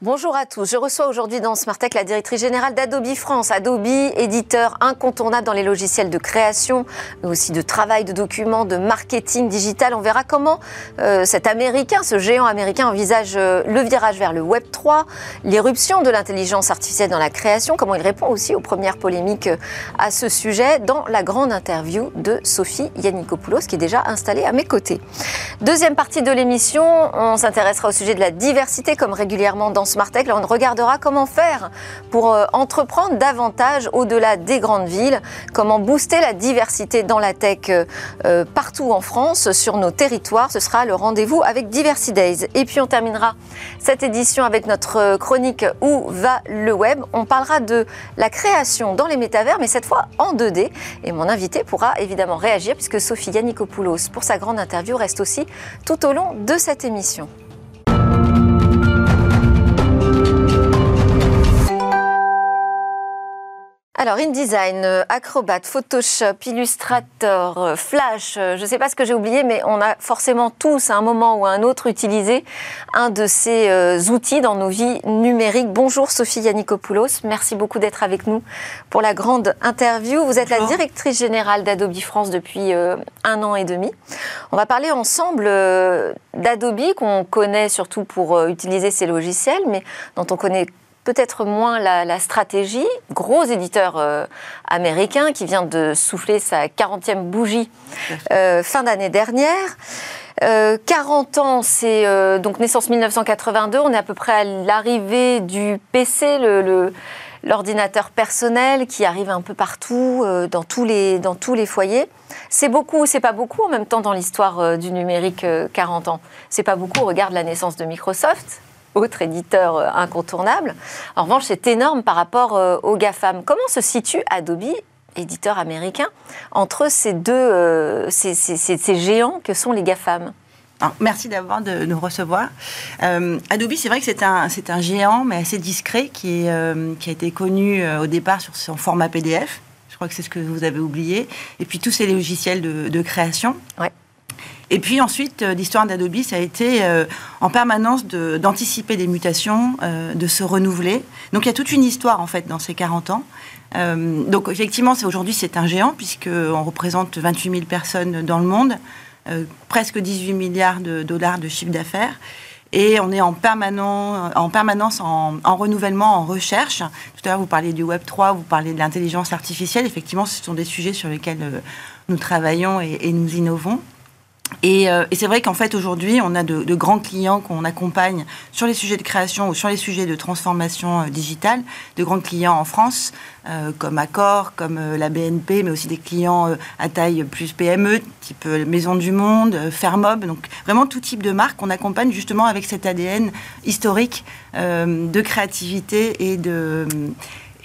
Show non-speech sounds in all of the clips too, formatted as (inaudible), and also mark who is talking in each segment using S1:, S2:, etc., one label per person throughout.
S1: Bonjour à tous. Je reçois aujourd'hui dans Smartech la directrice générale d'Adobe France. Adobe, éditeur incontournable dans les logiciels de création, mais aussi de travail, de documents, de marketing digital. On verra comment euh, cet américain, ce géant américain, envisage euh, le virage vers le Web 3, l'éruption de l'intelligence artificielle dans la création, comment il répond aussi aux premières polémiques euh, à ce sujet dans la grande interview de Sophie Yannikopoulos, qui est déjà installée à mes côtés. Deuxième partie de l'émission, on s'intéressera au sujet de la diversité, comme régulièrement dans Smartech. Là, on regardera comment faire pour euh, entreprendre davantage au-delà des grandes villes, comment booster la diversité dans la tech euh, euh, partout en France, sur nos territoires. Ce sera le rendez-vous avec Diversity Days. Et puis, on terminera cette édition avec notre chronique Où va le web? On parlera de la création dans les métavers, mais cette fois en 2D. Et mon invité pourra évidemment réagir puisque Sophie Yannikopoulos, pour sa grande interview, reste aussi tout au long de cette émission. Alors, InDesign, euh, Acrobat, Photoshop, Illustrator, euh, Flash, euh, je ne sais pas ce que j'ai oublié, mais on a forcément tous, à un moment ou à un autre, utilisé un de ces outils dans nos vies numériques. Bonjour Sophie Yannikopoulos, merci beaucoup d'être avec nous pour la grande interview. Vous êtes la directrice générale d'Adobe France depuis un an et demi. On va parler ensemble d'Adobe, qu'on connaît surtout pour utiliser ces logiciels, mais dont on connaît peut-être moins la, stratégie. Gros éditeur euh, américain qui vient de souffler sa 40e bougie euh, fin d'année dernière. 40 euh, ans, c'est donc naissance 1982. On est à peu près à l'arrivée du PC, le, l'ordinateur personnel qui arrive un peu partout, dans, tous les, dans tous les foyers. C'est beaucoup ou c'est pas beaucoup en même temps dans l'histoire du numérique 40 ans C'est pas beaucoup, regarde la naissance de Microsoft, autre éditeur euh, incontournable. En revanche, c'est énorme par rapport euh, aux GAFAM. Comment se situe Adobe éditeur américain, entre ces deux euh, ces, géants que sont les GAFAM?
S2: Merci d'abord de nous recevoir. Adobe, c'est vrai que c'est un, un géant, mais assez discret, qui, est, qui a été connu au départ sur son format PDF. Je crois que c'est ce que vous avez oublié. Et puis tous ces logiciels de, de création. Ouais. Et puis ensuite, euh, l'histoire d'Adobe, ça a été euh, en permanence d'anticiper des mutations, euh, de se renouveler. Donc il y a toute une histoire en fait dans ces 40 ans. donc effectivement, aujourd'hui c'est un géant puisqu'on représente 28 000 personnes dans le monde, presque 18 milliards de dollars de chiffre d'affaires. Et on est en, permanence en, renouvellement, en recherche. Tout à l'heure, vous parliez du Web 3, vous parliez de l'intelligence artificielle. Effectivement, ce sont des sujets sur lesquels nous travaillons et nous innovons. Euh, et, c'est vrai qu'en fait, aujourd'hui, on a de, grands clients qu'on accompagne sur les sujets de création ou sur les sujets de transformation euh, digitale, de grands clients en France, euh, comme Accor, comme la BNP, mais aussi des clients à taille plus PME, type Maison du Monde, Fermob, donc vraiment tout type de marque qu'on accompagne justement avec cet ADN historique de créativité et de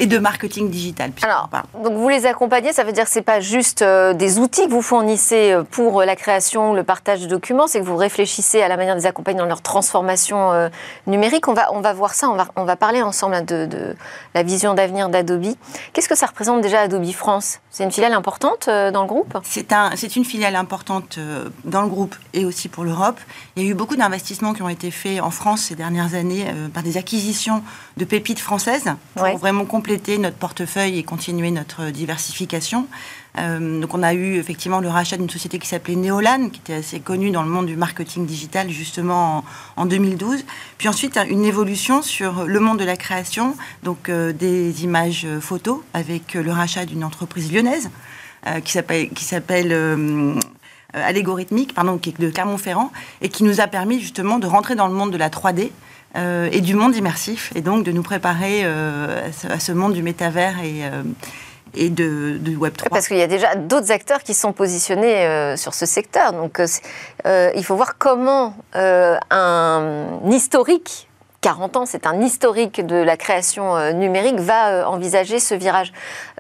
S2: et de marketing digital.
S1: Alors, donc vous les accompagnez, ça veut dire que ce n'est pas juste euh, des outils que vous fournissez euh, pour euh, la création, le partage de documents, c'est que vous réfléchissez à la manière de les accompagner dans leur transformation numérique. On va, on va voir ça, on va, on va parler ensemble hein, de, de la vision d'avenir d'Adobe. Qu'est-ce que ça représente déjà Adobe France? C'est une filiale importante dans le groupe
S2: C'est un, une filiale importante dans le groupe et aussi pour l'Europe. Il y a eu beaucoup d'investissements qui ont été faits en France ces dernières années par des acquisitions de pépites françaises pour vraiment compléter notre portefeuille et continuer notre diversification. Euh, donc on a eu effectivement le rachat d'une société qui s'appelait Neolan, qui était assez connue dans le monde du marketing digital justement en, 2012. Puis ensuite une évolution sur le monde de la création, donc euh, des images photos avec le rachat d'une entreprise lyonnaise euh, qui s'appelle qui pardon, qui est de Clermont-Ferrand, et qui nous a permis justement de rentrer dans le monde de la 3D euh, et du monde immersif, et donc de nous préparer euh, à, ce, monde du métavers et, euh, et de, Web 3.
S1: Parce qu'il y a déjà d'autres acteurs qui sont positionnés sur ce secteur. Donc il faut voir comment un historique 40 ans, c'est un historique de la création numérique, va envisager ce virage.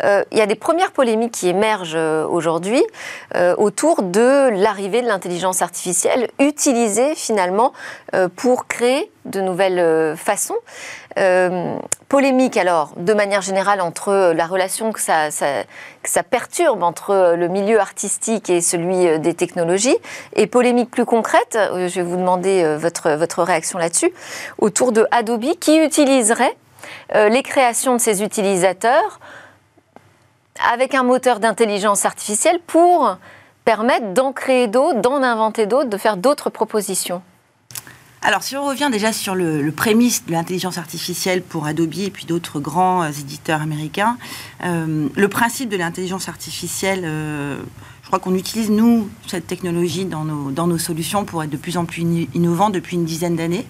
S1: il y a des premières polémiques qui émergent aujourd'hui autour de l'arrivée de l'intelligence artificielle utilisée finalement pour créer de nouvelles façons. polémique alors, de manière générale, entre la relation que ça, que ça, perturbe entre le milieu artistique et celui des technologies, et polémique plus concrète, je vais vous demander votre, votre réaction là-dessus, autour de Adobe qui utiliserait les créations de ses utilisateurs avec un moteur d'intelligence artificielle pour permettre d'en créer d'autres, d'en inventer d'autres, de faire d'autres propositions
S2: alors, si on revient déjà sur le, prémisse de l'intelligence artificielle pour Adobe et puis d'autres grands euh, éditeurs américains, euh, le principe de l'intelligence artificielle, euh, je crois qu'on utilise, nous, cette technologie dans nos, solutions pour être de plus en plus innovants depuis une dizaine d'années.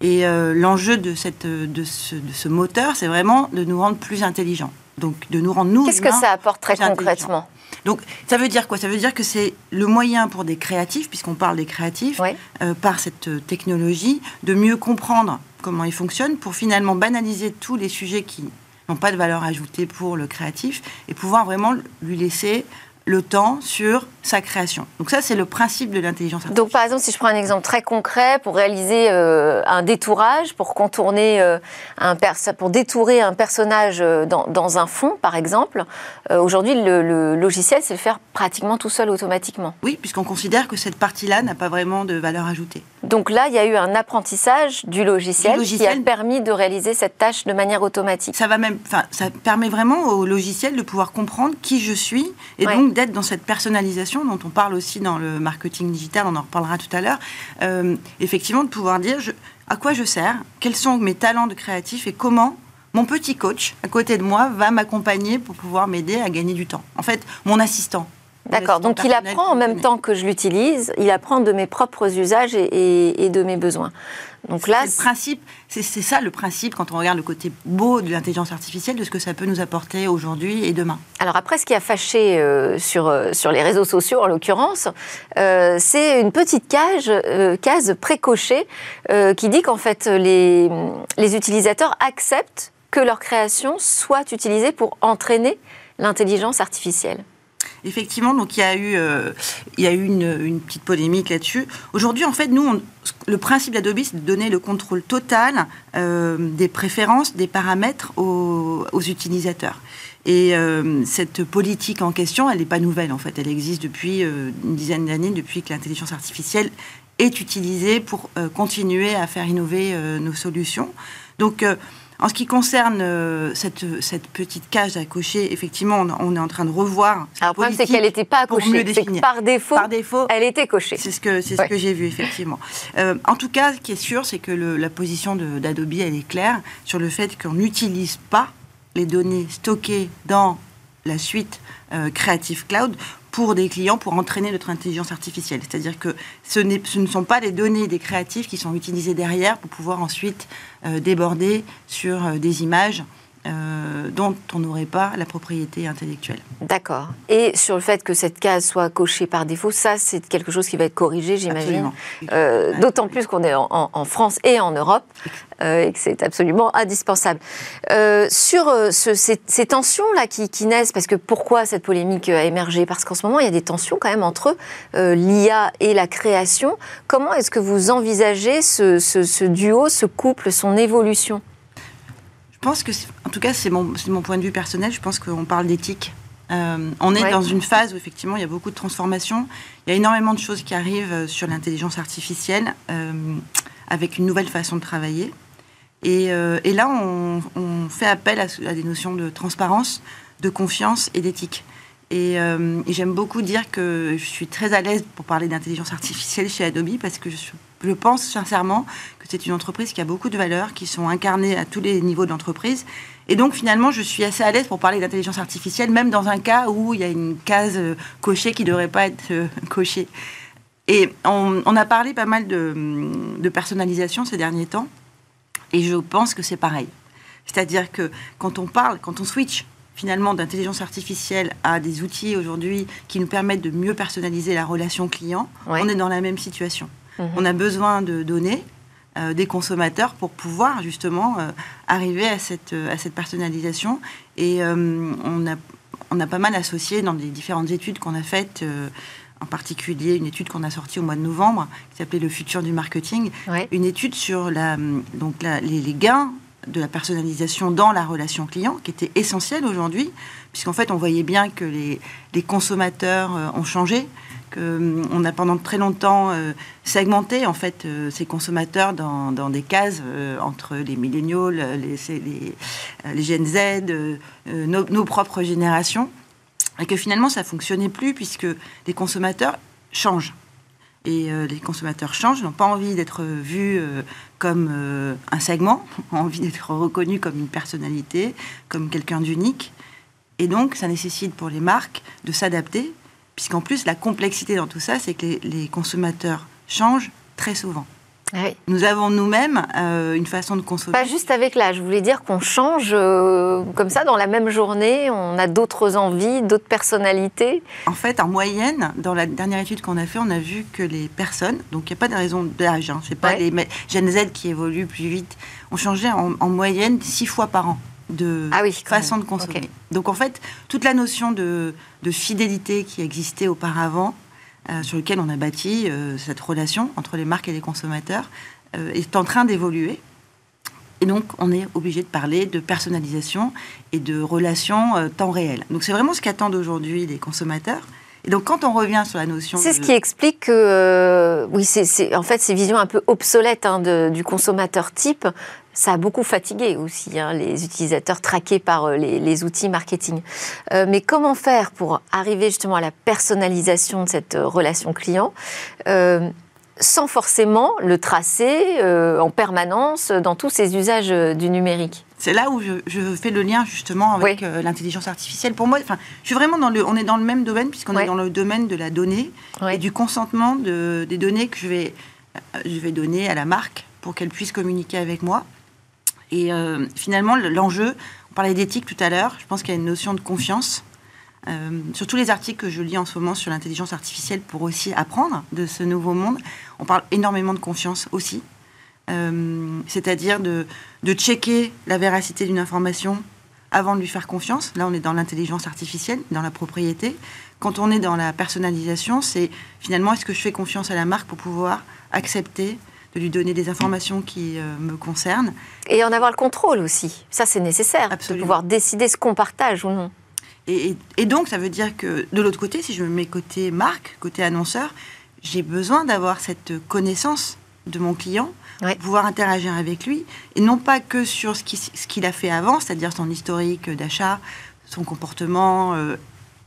S2: Et l'enjeu de ce moteur, c'est vraiment de nous rendre plus intelligents. Donc, de nous rendre nous.
S1: Qu'est-ce que ça apporte très concrètement
S2: donc, ça veut dire quoi? Ça veut dire que c'est le moyen pour des créatifs, puisqu'on parle des créatifs, euh, par cette euh, technologie, de mieux comprendre comment ils fonctionnent pour finalement banaliser tous les sujets qui n'ont pas de valeur ajoutée pour le créatif et pouvoir vraiment lui laisser le temps sur sa création. Donc ça, c'est le principe de l'intelligence artificielle.
S1: Donc par exemple, si je prends un exemple très concret, pour réaliser euh, un détourage, pour contourner euh, un pour détourer un personnage euh, dans, un fond, par exemple, aujourd'hui, le, logiciel sait le faire pratiquement tout seul automatiquement.
S2: Oui, puisqu'on considère que cette partie-là n'a pas vraiment de valeur ajoutée.
S1: Donc là, il y a eu un apprentissage du logiciel, qui a permis de réaliser cette tâche de manière automatique.
S2: Ça va même, ça permet vraiment au logiciel de pouvoir comprendre qui je suis et donc d'être dans cette personnalisation dont on parle aussi dans le marketing digital, on en reparlera tout à l'heure. Euh, effectivement, de pouvoir dire à quoi je sers, quels sont mes talents de créatif et comment mon petit coach à côté de moi va m'accompagner pour pouvoir m'aider à gagner du temps. En fait, mon assistant.
S1: D'accord, donc il apprend en même temps que je l'utilise, il apprend de mes propres usages et, de mes besoins.
S2: Donc là, le principe, c'est ça le principe quand on regarde le côté beau de l'intelligence artificielle, de ce que ça peut nous apporter aujourd'hui et demain.
S1: Alors après, ce qui a fâché euh, sur, euh, sur les réseaux sociaux en l'occurrence, euh, c'est une petite cage, case précochée qui dit qu'en fait les, les utilisateurs acceptent que leur création soit utilisée pour entraîner l'intelligence artificielle.
S2: Effectivement, donc il y a eu, euh, il y a eu une, petite polémique là-dessus. Aujourd'hui, en fait, nous, le principe d'Adobe, c'est de donner le contrôle total euh, des préférences, des paramètres aux, utilisateurs. Et euh, cette politique en question, elle n'est pas nouvelle, en fait. Elle existe depuis une dizaine d'années, depuis que l'intelligence artificielle est utilisée pour continuer à faire innover nos solutions. Donc, en ce qui concerne euh, cette, cette, petite cage à cocher, effectivement, on, est en train de revoir.
S1: Alors, le problème, c'est qu'elle n'était pas cochée. par défaut, par défaut, elle était cochée.
S2: C'est ce que, c'est ce que j'ai vu, effectivement. Euh, en tout cas, ce qui est sûr, c'est que la position d'Adobe, elle est claire sur le fait qu'on n'utilise pas les données stockées dans la suite euh, Creative Cloud pour des clients pour entraîner notre intelligence artificielle. C'est-à-dire que ce, ne sont pas les données des créatifs qui sont utilisées derrière pour pouvoir ensuite euh, déborder sur euh, des images euh, dont on n'aurait pas la propriété intellectuelle.
S1: D'accord. Et sur le fait que cette case soit cochée par défaut, ça, c'est quelque chose qui va être corrigé, j'imagine. Euh, D'autant plus qu'on est en, France et en Europe euh, et que c'est absolument indispensable. Sur ce, ces, ces tensions-là qui, qui, naissent, parce que pourquoi cette polémique a émergé? Parce qu'en ce moment, il y a des tensions quand même entre l'IA et la création. Comment est-ce que vous envisagez ce, ce, ce duo, ce couple, son évolution?
S2: Pense que, en tout cas, c'est mon, mon, point de vue personnel, je pense qu'on parle d'éthique. Euh, on est dans une phase où effectivement il y a beaucoup de transformations. Il y a énormément de choses qui arrivent euh, sur l'intelligence artificielle euh, avec une nouvelle façon de travailler. Et, là, on, fait appel à, à, des notions de transparence, de confiance et d'éthique. Et, j'aime beaucoup dire que je suis très à l'aise pour parler d'intelligence artificielle chez Adobe parce que je, je pense sincèrement que c'est une entreprise qui a beaucoup de valeurs, qui sont incarnées à tous les niveaux de l'entreprise. Et donc finalement, je suis assez à l'aise pour parler d'intelligence artificielle, même dans un cas où il y a une case euh, cochée qui ne devrait pas être euh, (laughs) cochée. Et on, a parlé pas mal de, personnalisation ces derniers temps, et je pense que c'est pareil. C'est-à-dire que quand on parle, quand on switch finalement d'intelligence artificielle à des outils aujourd'hui qui nous permettent de mieux personnaliser la relation client, on est dans la même situation. Mhm. On a besoin de données euh, des consommateurs pour pouvoir justement euh, arriver à cette, euh, à cette personnalisation. Et on, a, on a pas mal associé dans les différentes études qu'on a faites en particulier une étude qu'on a sortie au mois de novembre, qui s'appelait Le futur du marketing, une étude sur la, donc les, gains de la personnalisation dans la relation client, qui était essentielle aujourd'hui, puisqu'en fait, on voyait bien que les, les consommateurs ont changé, qu'on euh, a pendant très longtemps euh, segmenté en fait ces consommateurs dans, des cases entre les milléniaux, les, les, les, Gen Z, nos, nos, propres générations, et que finalement ça fonctionnait plus puisque les consommateurs changent. Et les consommateurs changent, n'ont pas envie d'être vus comme un segment, (laughs) ont envie d'être reconnus comme une personnalité, comme quelqu'un d'unique. Et donc, ça nécessite pour les marques de s'adapter, puisqu'en plus, la complexité dans tout ça, c'est que les, consommateurs changent très souvent. Ah Nous avons nous-mêmes euh, une façon de consommer.
S1: Pas juste avec l'âge. Je voulais dire qu'on change euh, comme ça dans la même journée. On a d'autres envies, d'autres personnalités?
S2: En fait, en moyenne, dans la dernière étude qu'on a fait, on a vu que les personnes, donc il n'y a pas de raison d'âge, hein, c'est pas les Gen Z qui évoluent plus vite, ont changé en, en moyenne six fois par an de ah façon de consommer. Donc en fait, toute la notion de, fidélité qui existait auparavant, euh, sur lequel on a bâti euh, cette relation entre les marques et les consommateurs, euh, est en train d'évoluer. Et donc, on est obligé de parler de personnalisation et de relations temps réel. Donc, c'est vraiment ce qu'attendent aujourd'hui les consommateurs. Et donc, quand on revient sur la notion.
S1: C'est ce qui explique que, oui, c'est en fait ces visions un peu obsolètes hein, du consommateur type ça a beaucoup fatigué aussi hein, les utilisateurs traqués par euh, les, outils marketing. Euh, mais comment faire pour arriver justement à la personnalisation de cette euh, relation client sans forcément le tracer en permanence dans tous ces usages du numérique?
S2: C'est là où je, fais le lien justement avec l'intelligence artificielle. Pour moi, enfin, je suis vraiment dans le, on est dans le même domaine puisqu'on est dans le domaine de la donnée et du consentement de, des données que je vais, je vais donner à la marque pour qu'elle puisse communiquer avec moi. Et euh, finalement, l'enjeu, on parlait d'éthique tout à l'heure, je pense qu'il y a une notion de confiance. Euh, sur tous les articles que je lis en ce moment sur l'intelligence artificielle pour aussi apprendre de ce nouveau monde, on parle énormément de confiance aussi. Euh, c'est-à-dire de, de checker la véracité d'une information avant de lui faire confiance. Là, on est dans l'intelligence artificielle, dans la propriété. Quand on est dans la personnalisation, c'est finalement est-ce que je fais confiance à la marque pour pouvoir accepter de lui donner des informations qui euh, me concernent.
S1: Et en avoir le contrôle aussi. Ça, c'est nécessaire. De pouvoir décider ce qu'on partage ou non.
S2: Et, donc, ça veut dire que de l'autre côté, si je me mets côté marque, côté annonceur, j'ai besoin d'avoir cette connaissance de mon client, pouvoir interagir avec lui, et non pas que sur ce qu'il a fait avant, c'est-à-dire son historique d'achat, son comportement, euh,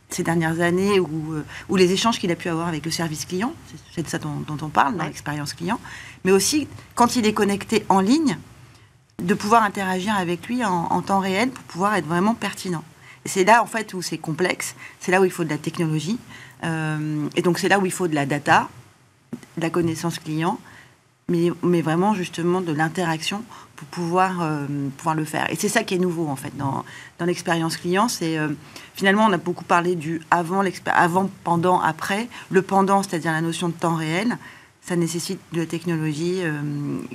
S2: ces dernières années ou, euh, ou les échanges qu'il a pu avoir avec le service client, c'est de ça dont, on parle dans l'expérience client, mais aussi quand il est connecté en ligne, de pouvoir interagir avec lui en, temps réel pour pouvoir être vraiment pertinent. C'est là en fait où c'est complexe, c'est là où il faut de la technologie, euh, et donc c'est là où il faut de la data, de la connaissance client, mais, vraiment justement de l'interaction pour pouvoir, euh, pouvoir le faire. Et c'est ça qui est nouveau en fait dans, dans l'expérience client. C'est euh, finalement on a beaucoup parlé du avant, avant, pendant, après. Le pendant, c'est-à-dire la notion de temps réel, ça nécessite de la technologie euh,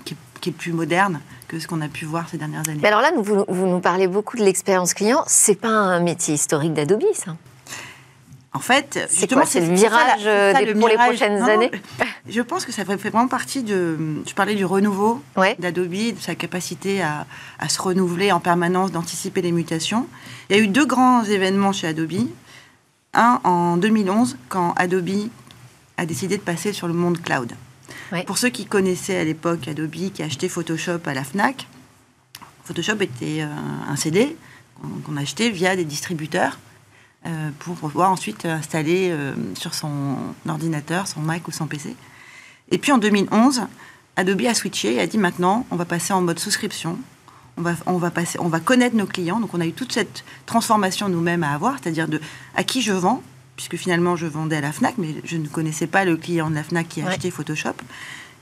S2: qui, qui, est plus moderne que ce qu'on a pu voir ces dernières années.
S1: Mais alors là, vous, vous nous parlez beaucoup de l'expérience client. C'est pas un métier historique d'Adobe, ça?
S2: En fait,
S1: justement, c'est le virage pour les prochaines années?
S2: je pense que ça fait vraiment partie de. Je parlais du renouveau d'Adobe, de sa capacité à, se renouveler en permanence, d'anticiper les mutations. Il y a eu deux grands événements chez Adobe. Un en 2011, quand Adobe a décidé de passer sur le monde cloud. Pour ceux qui connaissaient à l'époque Adobe, qui achetaient Photoshop à la Fnac, Photoshop était euh, un CD qu'on achetait via des distributeurs euh, pour pouvoir ensuite installer euh, sur son ordinateur, son Mac ou son PC. Et puis en 2011, Adobe a switché et a dit maintenant, on va passer en mode souscription. On va, on va, passer, on va connaître nos clients. Donc on a eu toute cette transformation nous-mêmes à avoir, c'est-à-dire de à qui je vends, puisque finalement je vendais à la FNAC, mais je ne connaissais pas le client de la FNAC qui a acheté Photoshop.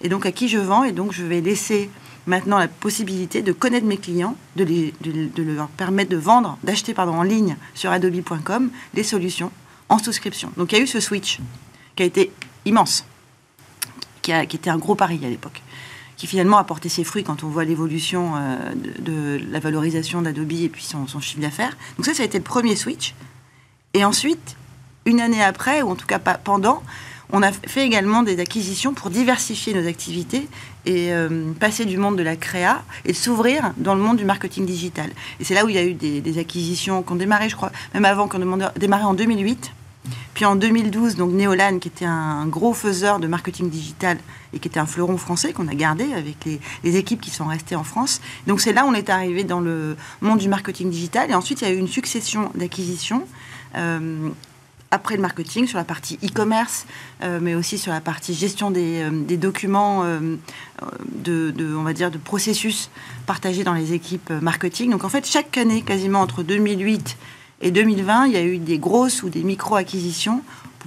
S2: Et donc à qui je vends, et donc je vais laisser maintenant la possibilité de connaître mes clients, de, de, leur permettre de vendre, d'acheter pardon, en ligne sur adobe.com des solutions en souscription. Donc il y a eu ce switch qui a été immense, qui, a, qui était un gros pari à l'époque, qui finalement a porté ses fruits quand on voit l'évolution euh, de, la valorisation d'Adobe et puis son, son chiffre d'affaires. Donc ça, ça a été le premier switch. Et ensuite, une année après, ou en tout cas pas pendant, on a fait également des acquisitions pour diversifier nos activités et euh, passer du monde de la créa et s'ouvrir dans le monde du marketing digital. Et c'est là où il y a eu des, acquisitions qui ont démarré, je crois, même avant, qui ont démarré en 2008. Puis en 2012, donc Neolan, qui était un gros faiseur de marketing digital et qui était un fleuron français qu'on a gardé avec les, équipes qui sont restées en France. Donc c'est là où on est arrivé dans le monde du marketing digital. Et ensuite, il y a eu une succession d'acquisitions. Euh, après le marketing, sur la partie e-commerce, euh, mais aussi sur la partie gestion des, euh, documents, euh, de, on va dire, de processus partagés dans les équipes marketing. Donc en fait, chaque année, quasiment entre 2008 et 2020, il y a eu des grosses ou des micro-acquisitions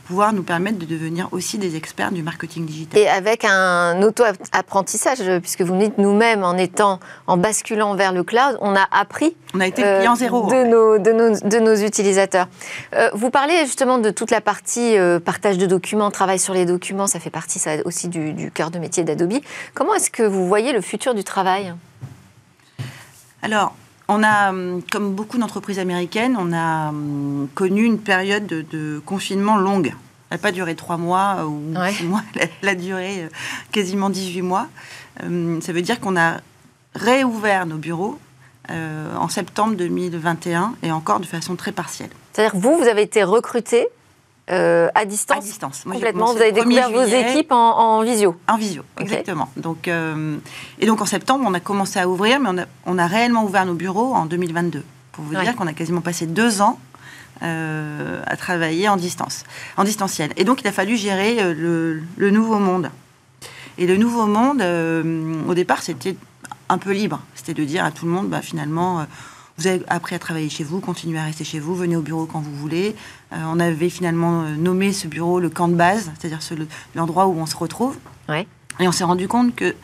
S2: pouvoir nous permettre de devenir aussi des experts du marketing digital.
S1: Et avec un auto-apprentissage, puisque vous dites nous-mêmes, en étant, en basculant vers le cloud, on a appris.
S2: On a été client zéro.
S1: De, nos, de, nos, de nos utilisateurs. Euh, vous parlez justement de toute la partie euh, partage de documents, travail sur les documents, ça fait partie ça, aussi du, du cœur de métier d'Adobe. Comment est-ce que vous voyez le futur du travail?
S2: Alors, on a, hum, comme beaucoup d'entreprises américaines, on a hum, connu une période de, confinement longue. Elle n'a pas duré trois mois euh, ou six mois, (laughs) elle a duré euh, quasiment 18 mois. Ça veut dire qu'on a réouvert nos bureaux euh, en septembre 2021 et encore de façon très partielle.
S1: C'est-à-dire que vous, vous avez été recruté euh, à distance
S2: À distance.
S1: Complètement. Vous avez découvert vos équipes en, visio
S2: En visio, exactement. Donc, euh, et donc en septembre, on a commencé à ouvrir, mais on a, on a réellement ouvert nos bureaux en 2022. Pour vous dire qu'on a quasiment passé deux ans euh, à travailler en distance, en distanciel. Et donc il a fallu gérer le, le nouveau monde. Et le nouveau monde, au départ, c'était un peu libre. C'était de dire à tout le monde, bah, finalement vous avez appris à travailler chez vous, continuez à rester chez vous, venez au bureau quand vous voulez. Euh, on avait finalement euh, nommé ce bureau le camp de base, c'est-à-dire l'endroit où on se retrouve. Et on s'est rendu compte que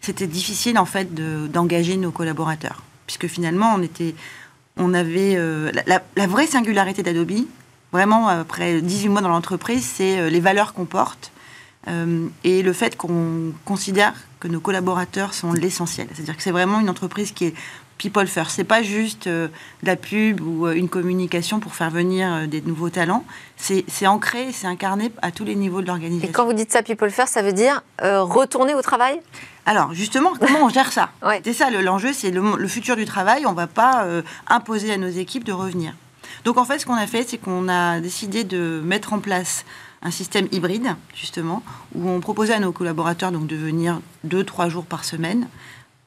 S2: c'était difficile en fait d'engager nos collaborateurs, puisque finalement on était, on avait euh, la, vraie singularité d'Adobe. Vraiment, après 18 mois dans l'entreprise, c'est les valeurs qu'on porte et le fait qu'on considère que nos collaborateurs sont l'essentiel. C'est-à-dire que c'est vraiment une entreprise qui est people first. C'est pas juste euh, la pub ou euh, une communication pour faire venir euh, des nouveaux talents. C'est ancré, c'est incarné à tous les niveaux de l'organisation.
S1: Et quand vous dites ça, people first, ça veut dire retourner au travail?
S2: Alors justement, comment on gère ça? (laughs) C'est ça l'enjeu, c'est le, futur du travail. On ne va pas imposer à nos équipes de revenir. Donc en fait, ce qu'on a fait, c'est qu'on a décidé de mettre en place un système hybride, justement, où on proposait à nos collaborateurs donc, de venir deux, trois jours par semaine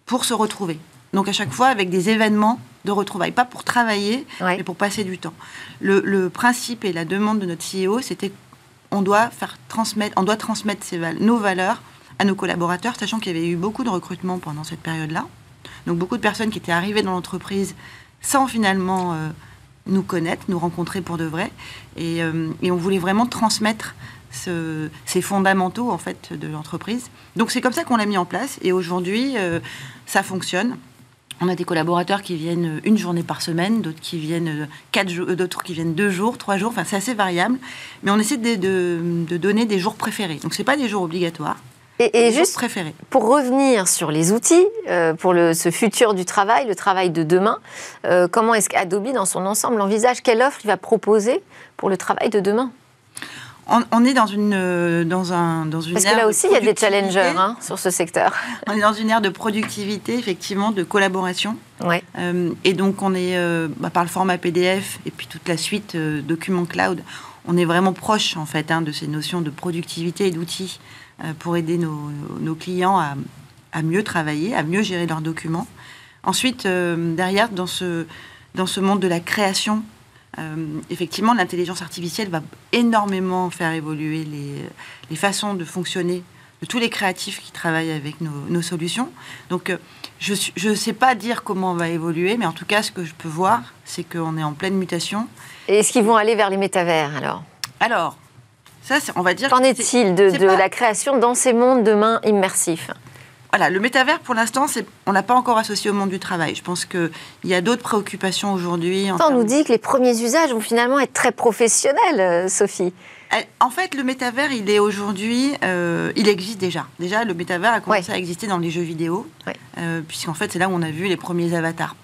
S2: pour se retrouver. Donc à chaque fois avec des événements de retrouvailles, pas pour travailler, mais pour passer du temps. Le, principe et la demande de notre CEO, c'était on doit faire transmettre, on doit transmettre nos valeurs à nos collaborateurs, sachant qu'il y avait eu beaucoup de recrutements pendant cette période-là. Donc beaucoup de personnes qui étaient arrivées dans l'entreprise sans finalement euh, nous connaître, nous rencontrer pour de vrai. Et, euh, on voulait vraiment transmettre ces fondamentaux en fait de l'entreprise. Donc c'est comme ça qu'on l'a mis en place. Et aujourd'hui, euh, ça fonctionne. On a des collaborateurs qui viennent une journée par semaine, d'autres qui viennent quatre jours, d'autres qui viennent deux jours, trois jours. Enfin, c'est assez variable. Mais on essaie de, donner des jours préférés. Donc, c'est pas des jours obligatoires.
S1: Et, juste préférés. pour revenir sur les outils, euh, pour le, ce futur du travail, le travail de demain, euh, comment est-ce qu'Adobe, dans son ensemble, envisage quelle offre il va proposer pour le travail de demain?
S2: On, est dans une, euh, dans un, dans une
S1: Parce que là aussi, il y a des challengers hein, sur ce secteur. (laughs)
S2: On est dans une ère de productivité, effectivement, de collaboration.
S1: Ouais.
S2: Euh, et donc, on est, euh, bah, par le format PDF et puis toute la suite Document Cloud, on est vraiment proche, en fait, hein, de ces notions de productivité et d'outils pour aider nos, nos clients à, à, mieux travailler, à mieux gérer leurs documents. Ensuite, derrière, dans ce, dans ce monde de la création, euh, effectivement, l'intelligence artificielle va énormément faire évoluer les, façons de fonctionner de tous les créatifs qui travaillent avec nos, solutions. Donc, euh, je ne sais pas dire comment on va évoluer, mais en tout cas, ce que je peux voir, c'est qu'on est en pleine mutation.
S1: Et est-ce qu'ils vont aller vers les métavers alors?
S2: Alors, ça, on va dire.
S1: Qu'en est-il de, la création dans ces mondes demain immersifs?
S2: Voilà, le métavers, pour l'instant, on l'a pas encore associé au monde du travail. Je pense qu'il y a d'autres préoccupations aujourd'hui.
S1: On nous dit que les premiers usages vont finalement être très professionnels, euh, Sophie.
S2: Euh, en fait, le métavers, il est aujourd'hui, euh, il existe déjà. Déjà, le métavers a commencé à exister dans les jeux vidéo, puisqu'en fait, c'est là où on a vu les premiers avatars.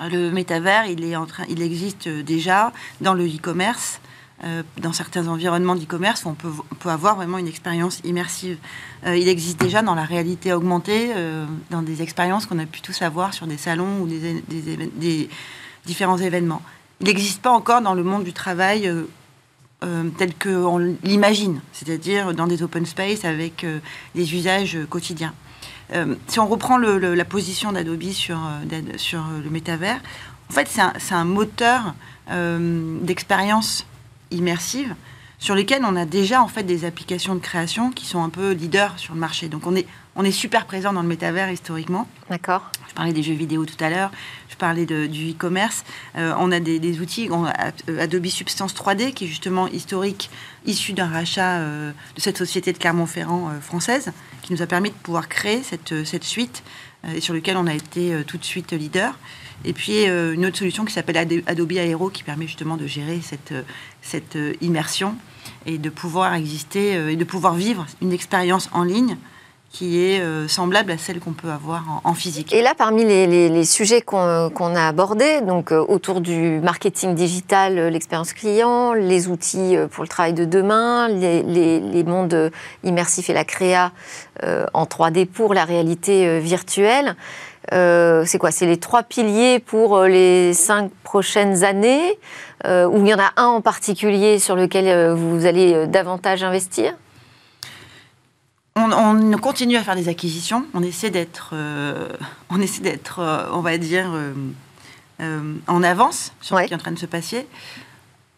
S2: Le métavers, il, est en train, il existe déjà dans le e-commerce, dans certains environnements d'e-commerce on peut, peut, avoir vraiment une expérience immersive. il existe déjà dans la réalité augmentée, dans des expériences qu'on a pu tous avoir sur des salons ou des, différents événements. Il n'existe pas encore dans le monde du travail euh, tel qu'on l'imagine, c'est-à-dire dans des open space avec euh, des usages quotidiens. Euh, si on reprend la position d'Adobe sur, sur le métavers, en fait, c'est un, un, moteur d'expérience immersive sur lesquels on a déjà en fait des applications de création qui sont un peu leaders sur le marché. Donc on est, on est super présent dans le métavers historiquement.
S1: D'accord.
S2: Je parlais des jeux vidéo tout à l'heure, je parlais de, du e-commerce. Euh, on a des, outils, on a euh, Adobe Substance 3D qui est justement historique, issu d'un rachat euh, de cette société de Clermont-Ferrand française, qui nous a permis de pouvoir créer cette, cette suite et sur lequel on a été tout de suite leader. Et puis une autre solution qui s'appelle Adobe Aero qui permet justement de gérer cette, cette immersion et de pouvoir exister et de pouvoir vivre une expérience en ligne qui est euh, semblable à celle qu'on peut avoir en, physique.
S1: Et là, parmi les, sujets qu'on a abordés, donc euh, autour du marketing digital, euh, l'expérience client, les outils pour le travail de demain, les, mondes immersifs et la créa en 3D pour la réalité virtuelle, c'est quoi? C'est les trois piliers pour les cinq prochaines années, ou il y en a un en particulier sur lequel vous allez davantage investir?
S2: On, continue à faire des acquisitions. On essaie d'être, euh, on essaie d'être, euh, on va dire, euh, en avance sur ce qui est en train de se passer.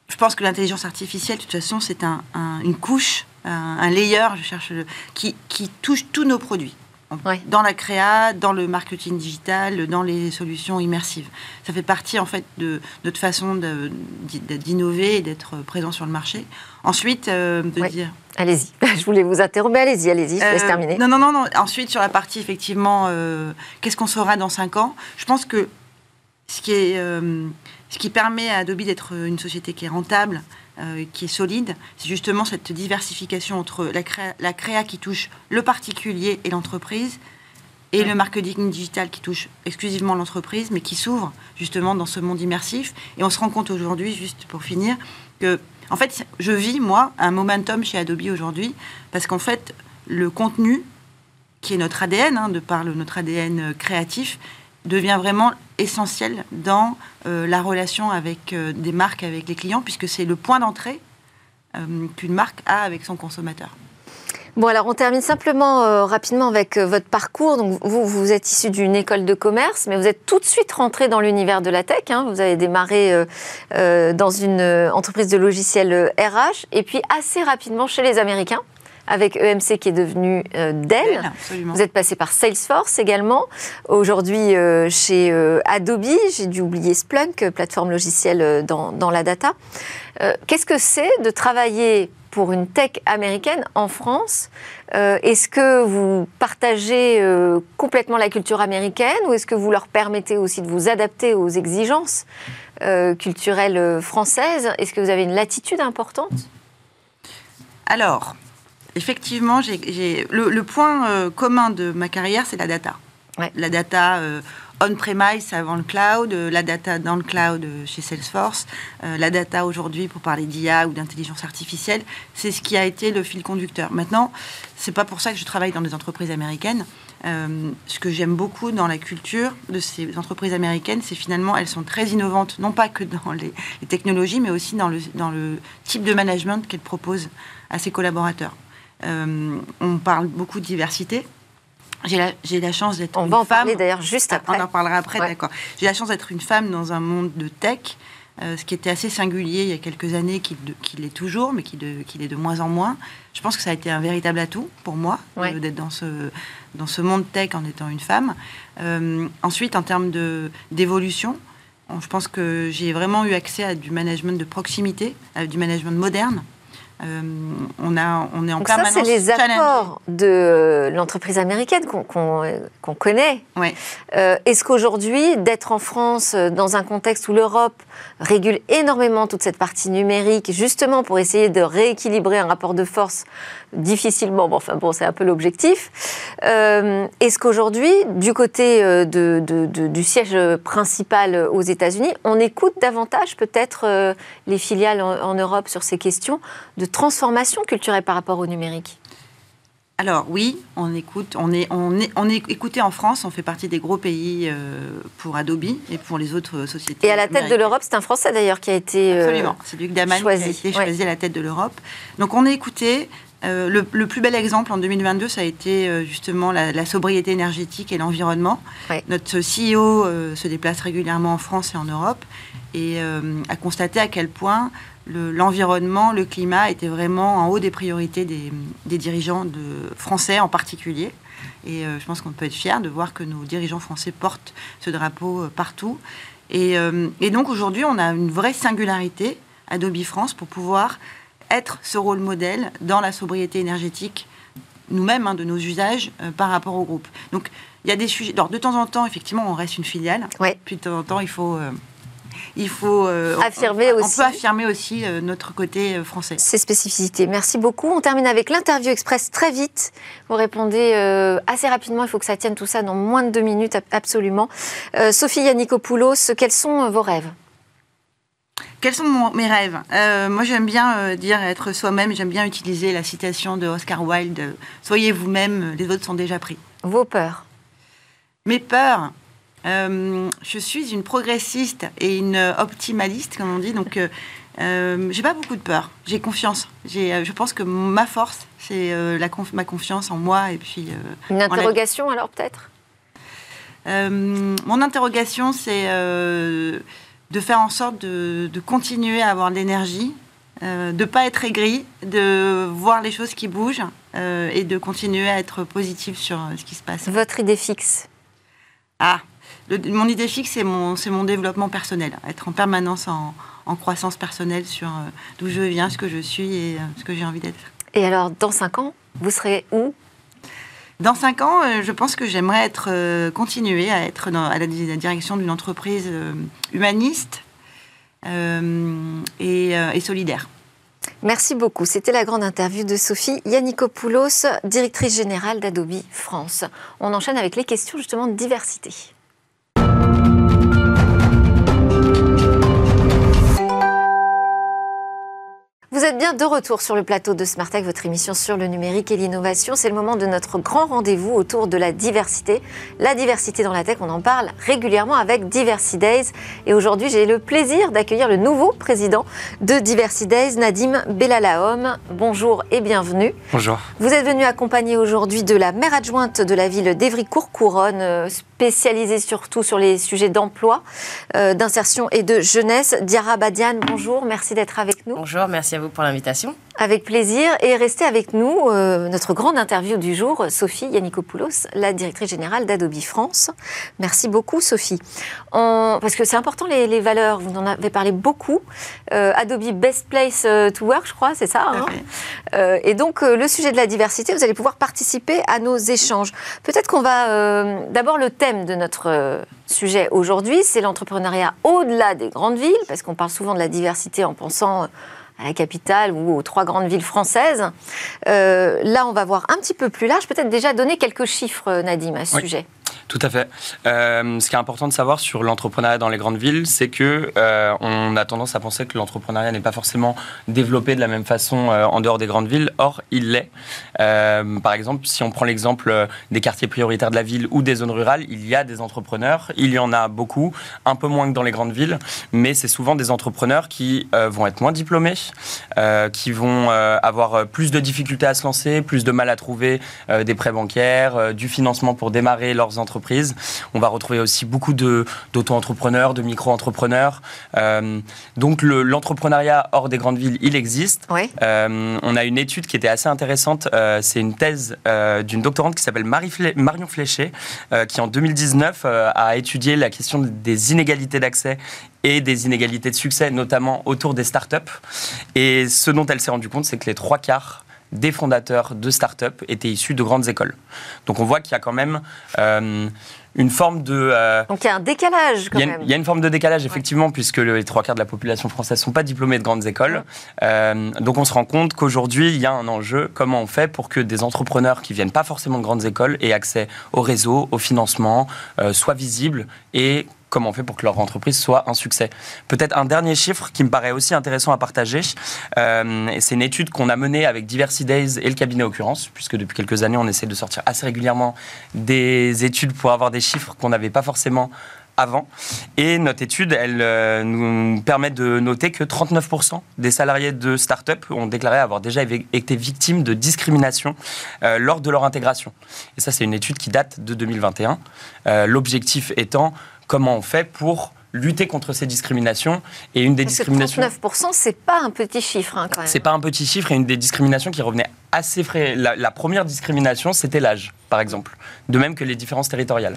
S2: Je pense que l'intelligence artificielle, de toute façon, c'est une couche, un, layer, je cherche, qui, touche tous nos produits. Dans la créa, dans le marketing digital, dans les solutions immersives. Ça fait partie en fait de notre façon d'innover et d'être présent sur le marché. Ensuite, de dire
S1: Allez-y, (laughs) je voulais vous interrompre, allez-y, allez-y, je laisse euh, terminer.
S2: Non, non, non, non, ensuite sur la partie effectivement, euh, qu'est-ce qu'on sera dans 5 ans? Je pense que ce qui, est, euh, ce qui permet à Adobe d'être une société qui est rentable, qui est solide, c'est justement cette diversification entre la créa, qui touche le particulier et l'entreprise, et le marketing digital qui touche exclusivement l'entreprise, mais qui s'ouvre justement dans ce monde immersif. Et on se rend compte aujourd'hui, juste pour finir, que en fait, je vis, moi, un momentum chez Adobe aujourd'hui, parce qu'en fait, le contenu, qui est notre ADN, hein, de par notre ADN euh, créatif, devient vraiment essentiel dans euh, la relation avec euh, des marques, avec les clients, puisque c'est le point d'entrée qu'une marque a avec son consommateur.
S1: Bon, alors on termine simplement euh, rapidement avec euh, votre parcours. Donc, vous, vous êtes issu d'une école de commerce, mais vous êtes tout de suite rentré dans l'univers de la tech. Hein. Vous avez démarré euh, dans une entreprise de logiciels RH et puis assez rapidement chez les Américains avec EMC qui est devenu Dell. Vous êtes passé par Salesforce également. Aujourd'hui chez Adobe, j'ai dû oublier Splunk, plateforme logicielle dans, dans la data. Qu'est-ce que c'est de travailler pour une tech américaine en France? Euh, est-ce que vous partagez euh, complètement la culture américaine ou est-ce que vous leur permettez aussi de vous adapter aux exigences euh, culturelles françaises? Est-ce que vous avez une latitude importante?
S2: Alors, effectivement, le, point commun de ma carrière, c'est la data. La data on-premise avant le cloud, euh, la data dans le cloud euh, chez Salesforce, euh, la data aujourd'hui pour parler d'IA ou d'intelligence artificielle, c'est ce qui a été le fil conducteur. Maintenant, c'est pas pour ça que je travaille dans des entreprises américaines. ce que j'aime beaucoup dans la culture de ces entreprises américaines, c'est finalement elles sont très innovantes, non pas que dans les, technologies, mais aussi dans le, dans le type de management qu'elles proposent à ses collaborateurs. On parle beaucoup de diversité, j'ai la, la, chance d'être
S1: une
S2: femme.
S1: On va en parler d'ailleurs juste après.
S2: On en parlera après, d'accord. J'ai la chance d'être une femme dans un monde de tech, euh, ce qui était assez singulier il y a quelques années, qui, qui l'est toujours, mais qui, de, qui l'est de moins en moins. Je pense que ça a été un véritable atout pour moi euh, d'être dans ce, dans ce monde tech en étant une femme. Euh, ensuite, en termes d'évolution, je pense que j'ai vraiment eu accès à du management de proximité, à du management moderne. Euh, on, a, on est en
S1: Donc
S2: permanence
S1: ça, c'est les accords de l'entreprise américaine qu'on connaît. Euh, Est-ce qu'aujourd'hui, d'être en France euh, dans un contexte où l'Europe régule énormément toute cette partie numérique, justement pour essayer de rééquilibrer un rapport de force difficilement, bon, enfin bon, c'est un peu l'objectif, euh, est-ce qu'aujourd'hui, du côté euh, de- de- de- du siège principal aux États-Unis, on écoute davantage peut-être euh, les filiales en, en Europe sur ces questions de transformation culturelle par rapport au numérique?
S2: Alors oui, on écoute, on est, on est, on est écouté en France, on fait partie des gros pays euh, pour Adobe et pour les autres sociétés.
S1: Et à la tête de l'Europe, c'est un Français d'ailleurs qui a été euh,
S2: Absolument, c'est Luc Daman
S1: choisi,
S2: qui a été
S1: ouais.
S2: choisi à la tête de l'Europe. Donc on est écouté. Euh, le, le plus bel exemple en 2022, ça a été euh, justement la, la sobriété énergétique et l'environnement.
S1: Ouais.
S2: Notre CEO euh, se déplace régulièrement en France et en Europe et a constaté à quel point le- l'environnement, le, climat était vraiment en haut des priorités des, des dirigeants de, français en particulier. Et je pense qu'on peut être fier de voir que nos dirigeants français portent ce drapeau partout. Et, et donc aujourd'hui, on a une vraie singularité, Adobe France, pour pouvoir être ce rôle modèle dans la sobriété énergétique, nous-mêmes, hein, de nos usages euh, par rapport au groupe. Donc il y a des sujets. Alors de temps en temps, effectivement, on reste une filiale.
S1: Ouais.
S2: Puis de temps en temps, il faut. euh, il faut euh,
S1: Affirmer
S2: on,
S1: aussi.
S2: On peut affirmer aussi notre côté français.
S1: ces spécificités. Merci beaucoup. On termine avec l'interview express très vite. Vous répondez assez rapidement. Il faut que ça tienne tout ça dans moins de deux minutes, ab- absolument. Sophie Yannikopoulos, quels sont vos rêves?
S2: Quels sont mon- mes rêves? Euh, Moi, j'aime bien euh, dire être soi-même. J'aime bien utiliser la citation de Oscar Wilde euh, Soyez vous-même, les autres sont déjà pris.
S1: Vos peurs
S2: Mes peurs. euh, je suis une progressiste et une optimaliste, comme on dit. Donc, j'ai pas beaucoup de peur. J'ai confiance. J'ai, je pense que ma force, c'est la conf- ma confiance en moi et puis.
S1: Une
S2: la-
S1: interrogation alors peut-être?
S2: Mon interrogation, c'est de faire en sorte de, de continuer à avoir de l'énergie, euh, de pas être aigri, de voir les choses qui bougent euh, et de continuer à être positive sur euh, ce qui se passe.
S1: Votre idée fixe
S2: Ah, le- mon idée fixe, c'est mon, mon développement personnel, être en permanence en, en croissance personnelle sur d'où je viens, ce que je suis et ce que j'ai envie d'être.
S1: Et alors, dans cinq ans, vous serez où
S2: Dans cinq ans, euh, je pense que j'aimerais être euh, continuer à être à la, di- la direction d'une entreprise euh, humaniste et, solidaire.
S1: Merci beaucoup. C'était la grande interview de Sophie Yannikopoulos, directrice générale d'Adobe France. On enchaîne avec les questions justement de diversité. Vous êtes bien de retour sur le plateau de Smart Tech, votre émission sur le numérique et l'innovation. C'est le moment de notre grand rendez-vous autour de la diversité. La diversité dans la tech, on en parle régulièrement avec Diversity Days. Et aujourd'hui, j'ai le plaisir d'accueillir le nouveau président de Diversity Days, Nadim Bellalaom. Bonjour et bienvenue.
S3: Bonjour.
S1: Vous êtes venu accompagné aujourd'hui de la maire adjointe de la ville d'Evry-Courcouronne, euh, spécialisée surtout sur les sujets d'emploi, euh, d'insertion et de jeunesse. Diara Badiane, bonjour, merci d'être avec nous.
S4: Bonjour, merci à vous pour l'invitation.
S1: Avec plaisir. Et restez avec nous, euh, notre grande interview du jour, Sophie Yannikopoulos, la directrice générale d'Adobe France. Merci beaucoup, Sophie. On- Parce que c'est important, les, les valeurs, vous en avez parlé beaucoup. Euh, Adobe Best Place euh, to Work, je crois, c'est ça hein. Euh, et donc, euh, le sujet de la diversité, vous allez pouvoir participer à nos échanges. Peut-être qu'on va. euh, D'abord, le thème de notre sujet aujourd'hui, c'est l'entrepreneuriat au-delà des grandes villes, parce qu'on parle souvent de la diversité en pensant. Euh, à la capitale ou aux trois grandes villes françaises. Euh, là, on va voir un petit peu plus large. Peut-être déjà donner quelques chiffres, Nadim, à ce
S3: Oui.
S1: sujet.
S3: Tout à fait. Euh, ce qui est important de savoir sur l'entrepreneuriat dans les grandes villes, c'est que euh, on a tendance à penser que l'entrepreneuriat n'est pas forcément développé de la même façon euh, en dehors des grandes villes. Or, il l'est. Par exemple, si on prend l'exemple des quartiers prioritaires de la ville ou des zones rurales, il y a des entrepreneurs. Il y en a beaucoup, un peu moins que dans les grandes villes, mais c'est souvent des entrepreneurs qui vont être moins diplômés, qui vont avoir plus de difficultés à se lancer, plus de mal à trouver des prêts bancaires, du financement pour démarrer leurs entreprises entreprises. On va retrouver aussi beaucoup d'auto-entrepreneurs, de, micro-entrepreneurs. Euh, donc l'entrepreneuriat hors des grandes villes, il existe. Euh, on a une étude qui était assez intéressante. Euh, c'est une thèse d'une doctorante qui s'appelle Marion Fléché, qui en 2019 a étudié la question des inégalités d'accès et des inégalités de succès, notamment autour des startups. Et ce dont elle s'est rendue compte, c'est que les trois quarts des fondateurs de start-up étaient issus de grandes écoles. Donc on voit qu'il y a quand même euh, une forme de...
S1: Euh, Donc il y a un décalage quand
S3: il
S1: même.
S3: Il y a une forme de décalage effectivement, puisque les trois quarts de la population française ne sont pas diplômés de grandes écoles. Euh, donc on se rend compte qu'aujourd'hui, il y a un enjeu. Comment on fait pour que des entrepreneurs qui viennent pas forcément de grandes écoles aient accès au réseau, au financement, soient visibles et comment on fait pour que leur entreprise soit un succès. Peut-être un dernier chiffre qui me paraît aussi intéressant à partager, euh, c'est une étude qu'on a menée avec Diversity Days et le cabinet Occurrence, puisque depuis quelques années, on essaie de sortir assez régulièrement des études pour avoir des chiffres qu'on n'avait pas forcément avant. Et notre étude, elle euh, nous permet de noter que 39% des salariés de start-up ont déclaré avoir déjà été victimes de discrimination euh, lors de leur intégration. Et ça, c'est une étude qui date de 2021. L'objectif étant comment on fait pour lutter contre ces discriminations et une des
S1: Parce
S3: discriminations.
S1: 39%, c'est pas un petit chiffre hein, quand même.
S3: C'est pas un petit chiffre et une des discriminations qui revenait assez frais. la première discrimination, c'était l'âge, par exemple, de même que les différences territoriales.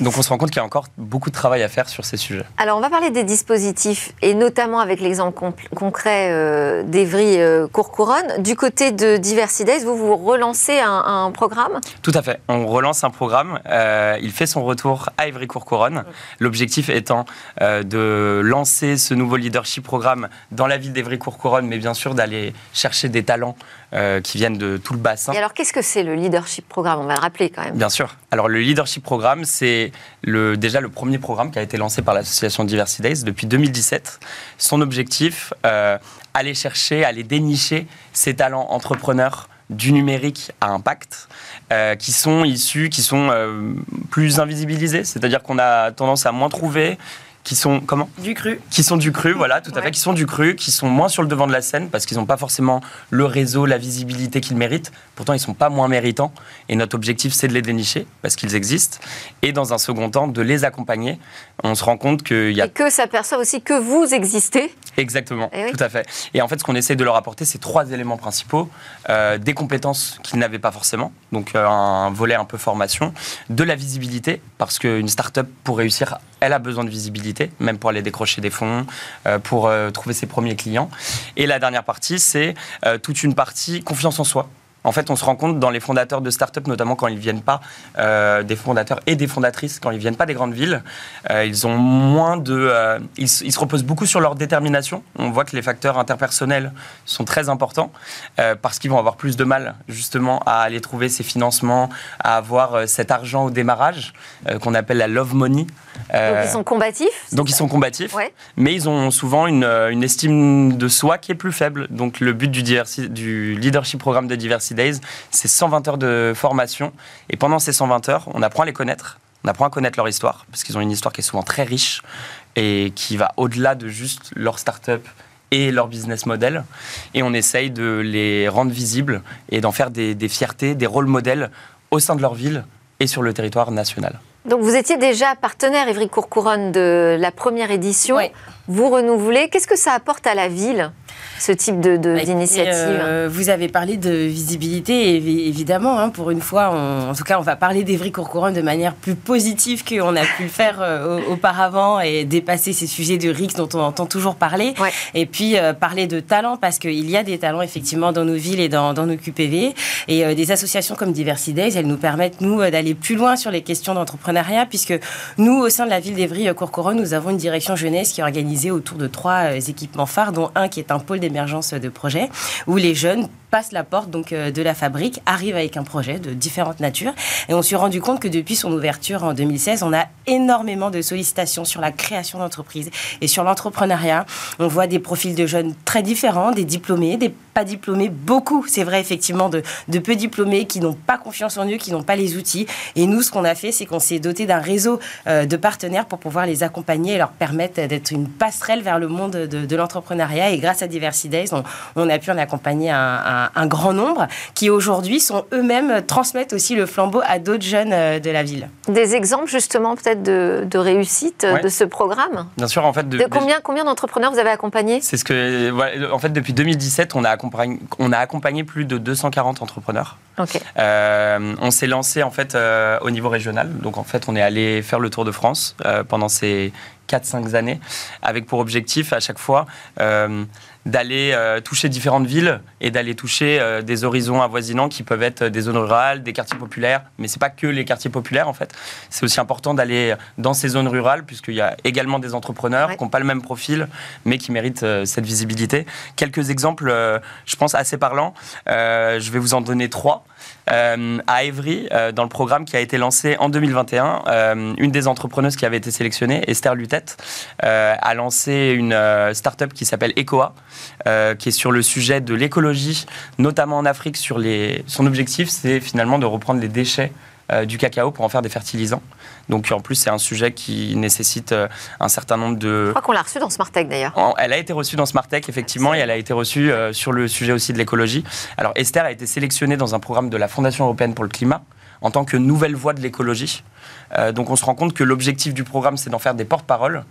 S3: Donc on se rend compte qu'il y a encore beaucoup de travail à faire sur ces sujets.
S1: Alors on va parler des dispositifs et notamment avec l'exemple concret euh, d'Evry euh, Courcouronne. Du côté de Diversidays, vous vous relancez un, programme?
S3: Tout à fait. On relance un programme. Euh, il fait son retour à Evry Courcouronne. L'objectif étant euh, de lancer ce nouveau leadership programme dans la ville d'Evry Courcouronne, mais bien sûr d'aller chercher des talents euh, qui viennent de tout le bassin.
S1: Et alors, qu'est-ce que c'est le leadership programme? On va le rappeler quand même.
S3: Bien sûr. Alors, le leadership programme, c'est le, déjà le premier programme qui a été lancé par l'association Diversity Days depuis 2017. Son objectif, euh, aller chercher, aller dénicher ces talents entrepreneurs du numérique à impact, euh, qui sont issus, qui sont plus invisibilisés, c'est-à-dire qu'on a tendance à moins trouver, qui sont comment
S2: Du cru.
S3: Qui sont du cru, voilà, tout à fait, qui sont du cru, qui sont moins sur le devant de la scène parce qu'ils n'ont pas forcément le réseau, la visibilité qu'ils méritent. Pourtant, ils sont pas moins méritants. Et notre objectif, c'est de les dénicher parce qu'ils existent. Et dans un second temps, de les accompagner. On se rend compte qu'il y a.
S1: Et que s'aperçoit aussi que vous existez.
S3: Exactement, eh tout à fait. Et en fait, ce qu'on essaie de leur apporter, c'est trois éléments principaux euh, des compétences qu'ils n'avaient pas forcément, donc euh, un volet un peu formation, de la visibilité, parce qu'une start-up, pour réussir, elle a besoin de visibilité, même pour aller décrocher des fonds, euh, pour trouver ses premiers clients. Et la dernière partie, c'est toute une partie confiance en soi. En fait, on se rend compte dans les fondateurs de start-up, notamment quand ils viennent pas euh, des fondateurs et des fondatrices, quand ils viennent pas des grandes villes, euh, ils ont moins de, euh, ils, se reposent beaucoup sur leur détermination. On voit que les facteurs interpersonnels sont très importants parce qu'ils vont avoir plus de mal justement à aller trouver ces financements, à avoir cet argent au démarrage qu'on appelle la love money.
S1: donc ils sont combatifs.
S3: Donc ils sont combatifs, mais ils ont souvent une, une, estime de soi qui est plus faible. Donc le but du, du leadership programme de diversité Days, c'est 120 heures de formation. Et pendant ces 120 heures, on apprend à les connaître, on apprend à connaître leur histoire, parce qu'ils ont une histoire qui est souvent très riche et qui va au-delà de juste leur start-up et leur business model. Et on essaye de les rendre visibles et d'en faire des, fiertés, des rôles modèles au sein de leur ville et sur le territoire national.
S1: Donc vous étiez déjà partenaire, Évry Courcouronne, de la première édition. Vous renouvelez. Qu'est-ce que ça apporte à la ville ce type de, bah, d'initiative?
S4: euh, Vous avez parlé de visibilité, évidemment. Hein, pour une fois, en tout cas, on va parler d'Evry Courcouronne de manière plus positive qu'on a pu le faire euh, auparavant et dépasser ces sujets de RIX dont on entend toujours parler. Et puis euh, parler de talent, parce qu'il y a des talents effectivement dans nos villes et dans, nos QPV. Et des associations comme Diversity Days, elles nous permettent, nous, d'aller plus loin sur les questions d'entrepreneuriat, puisque nous, au sein de la ville d'Evry Courcouronne, nous avons une direction jeunesse qui est autour de trois équipements phares, dont un qui est un pôle d'émergence de projets, où les jeunes passent la porte donc euh, de la fabrique, arrivent avec un projet de différentes natures. Et on s'est rendu compte que depuis son ouverture en 2016, on a énormément de sollicitations sur la création d'entreprises et sur l'entrepreneuriat. On voit des profils de jeunes très différents, des diplômés, des pas diplômés, beaucoup, c'est vrai effectivement, de, peu diplômés qui n'ont pas confiance en eux, qui n'ont pas les outils. Et nous, ce qu'on a fait, c'est qu'on s'est doté d'un réseau euh, de partenaires pour pouvoir les accompagner et leur permettre d'être une passerelle vers le monde de, l'entrepreneuriat. Et grâce à Diversity Days, on, a pu en accompagner un, grand nombre qui aujourd'hui sont eux-mêmes transmettent aussi le flambeau à d'autres jeunes de la ville.
S1: Des exemples justement peut-être de, réussite de ce programme?
S3: Bien sûr, en fait.
S1: De, combien, combien d'entrepreneurs vous avez accompagnés?
S3: C'est ce que, en fait, depuis 2017, on a accompagné, on a accompagné plus de 240 entrepreneurs. Euh, on s'est lancé en fait euh, au niveau régional. Donc en fait, on est allé faire le tour de France euh, pendant ces 4-5 années, avec pour objectif à chaque fois d'aller euh, toucher différentes villes et d'aller toucher euh, des horizons avoisinants qui peuvent être des zones rurales, des quartiers populaires. Mais c'est pas que les quartiers populaires en fait. C'est aussi important d'aller dans ces zones rurales puisqu'il y a également des entrepreneurs qui n'ont pas le même profil mais qui méritent euh, cette visibilité. Quelques exemples, je pense assez parlants. je vais vous en donner trois. À Évry, dans le programme qui a été lancé en 2021, une des entrepreneuses qui avait été sélectionnée, Esther Lutette, a lancé une start-up qui s'appelle Ecoa, euh, qui est sur le sujet de l'écologie, notamment en Afrique. Sur. Son objectif, c'est finalement de reprendre les déchets euh, du cacao pour en faire des fertilisants. Donc en plus, c'est un sujet qui nécessite euh, un certain nombre de...
S1: Je crois qu'on l'a reçue dans Smartech d'ailleurs.
S3: Elle a été reçue dans Smartech, effectivement, et elle a été reçue sur le sujet aussi de l'écologie. Alors Esther a été sélectionnée dans un programme de la Fondation européenne pour le climat en tant que nouvelle voie de l'écologie. donc on se rend compte que l'objectif du programme, c'est d'en faire des porte-paroles